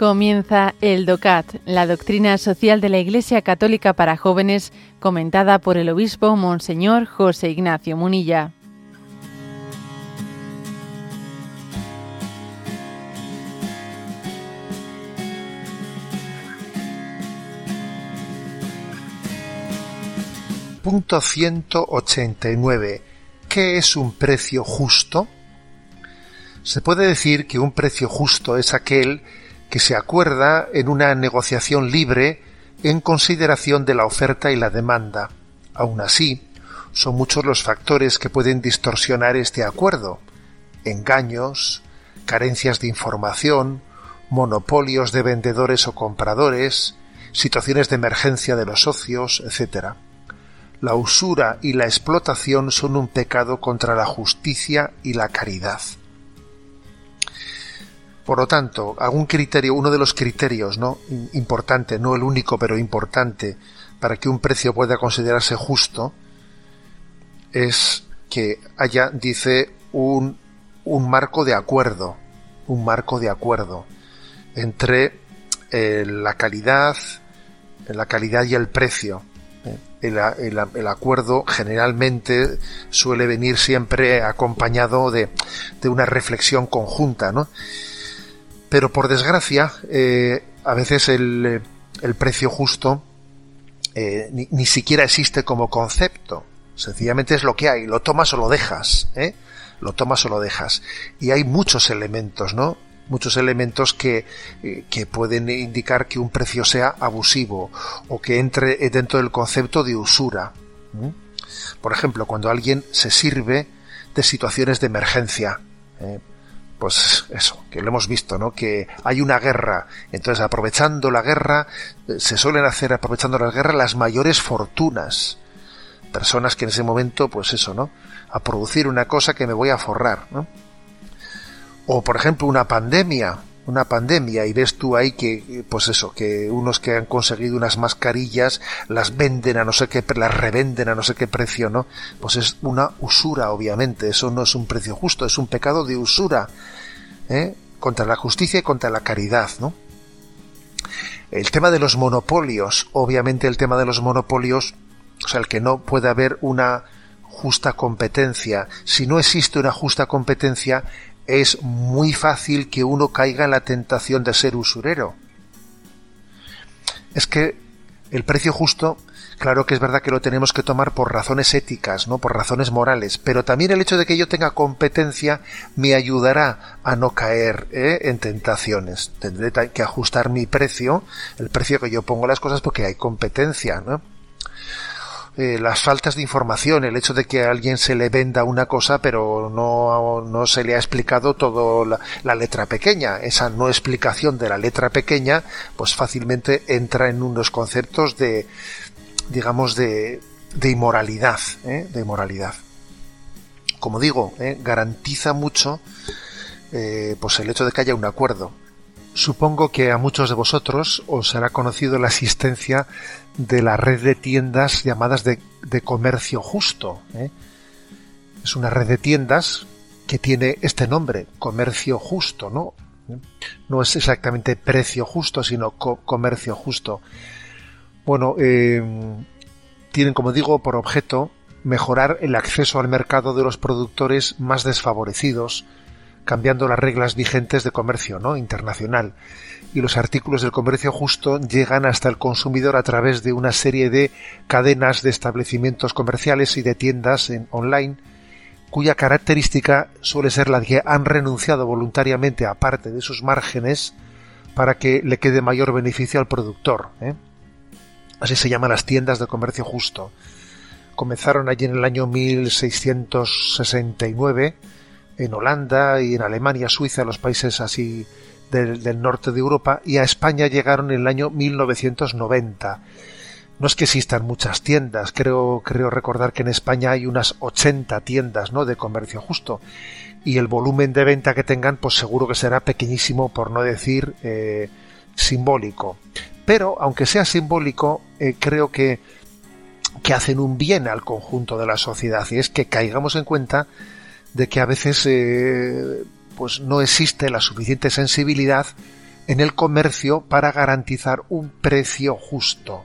Comienza el DOCAT, la doctrina social de la Iglesia Católica para jóvenes, comentada por el obispo Monseñor José Ignacio Munilla. Punto 189. ¿Qué es un precio justo? Se puede decir que un precio justo es aquel que se acuerda en una negociación libre en consideración de la oferta y la demanda. Aun así, son muchos los factores que pueden distorsionar este acuerdo. Engaños, carencias de información, monopolios de vendedores o compradores, situaciones de emergencia de los socios, etc. La usura y la explotación son un pecado contra la justicia y la caridad. Por lo tanto, algún criterio, uno de los criterios, ¿no? Importante, no el único, pero importante, para que un precio pueda considerarse justo, es que haya, dice, un, un marco de acuerdo, un marco de acuerdo entre eh, la calidad, la calidad y el precio. ¿eh? El, el, acuerdo generalmente suele venir siempre acompañado de, de una reflexión conjunta, ¿no? Pero por desgracia, eh, a veces el, el, precio justo eh, ni, ni, siquiera existe como concepto. Sencillamente es lo que hay, lo tomas o lo dejas, ¿eh? Lo tomas o lo dejas. Y hay muchos elementos, ¿no? Muchos elementos que, que pueden indicar que un precio sea abusivo o que entre dentro del concepto de usura. Por ejemplo, cuando alguien se sirve de situaciones de emergencia. Pues eso, que lo hemos visto, ¿no? Que hay una guerra. Entonces, aprovechando la guerra, eh, se suelen hacer, aprovechando la guerra, las mayores fortunas. Personas que en ese momento, pues eso, ¿no? A producir una cosa que me voy a forrar, ¿no? O, por ejemplo, una pandemia. Una pandemia y ves tú ahí que, pues eso, que unos que han conseguido unas mascarillas las venden a no sé qué, las revenden a no sé qué precio, ¿no? Pues es una usura, obviamente. Eso no es un precio justo, es un pecado de usura. ¿eh? contra la justicia y contra la caridad, ¿no? El tema de los monopolios, obviamente el tema de los monopolios, o sea, el que no puede haber una justa competencia. Si no existe una justa competencia, es muy fácil que uno caiga en la tentación de ser usurero. Es que el precio justo Claro que es verdad que lo tenemos que tomar por razones éticas, no por razones morales, pero también el hecho de que yo tenga competencia me ayudará a no caer ¿eh? en tentaciones. Tendré que ajustar mi precio, el precio que yo pongo a las cosas porque hay competencia, ¿no? Eh, las faltas de información, el hecho de que a alguien se le venda una cosa pero no, no se le ha explicado todo la, la, letra pequeña. Esa no explicación de la letra pequeña pues fácilmente entra en unos conceptos de, digamos, de, de inmoralidad, ¿eh? de inmoralidad. Como digo, ¿eh? garantiza mucho eh, pues el hecho de que haya un acuerdo. Supongo que a muchos de vosotros os será conocido la existencia de la red de tiendas llamadas de, de comercio justo. ¿eh? Es una red de tiendas que tiene este nombre, comercio justo, ¿no? No es exactamente precio justo, sino co comercio justo. Bueno, eh, tienen, como digo, por objeto mejorar el acceso al mercado de los productores más desfavorecidos, cambiando las reglas vigentes de comercio ¿no? internacional. Y los artículos del comercio justo llegan hasta el consumidor a través de una serie de cadenas de establecimientos comerciales y de tiendas en online, cuya característica suele ser la de que han renunciado voluntariamente a parte de sus márgenes para que le quede mayor beneficio al productor. ¿eh? Así se llaman las tiendas de comercio justo. Comenzaron allí en el año 1669 en Holanda y en Alemania, Suiza, los países así del, norte de Europa, y a España llegaron en el año 1990. No es que existan muchas tiendas, creo, creo recordar que en España hay unas 80 tiendas ¿no? de comercio justo, y el volumen de venta que tengan, pues seguro que será pequeñísimo, por no decir eh, simbólico. Pero, aunque sea simbólico, eh, creo que, que hacen un bien al conjunto de la sociedad, y es que caigamos en cuenta de que a veces eh, pues no existe la suficiente sensibilidad en el comercio para garantizar un precio justo.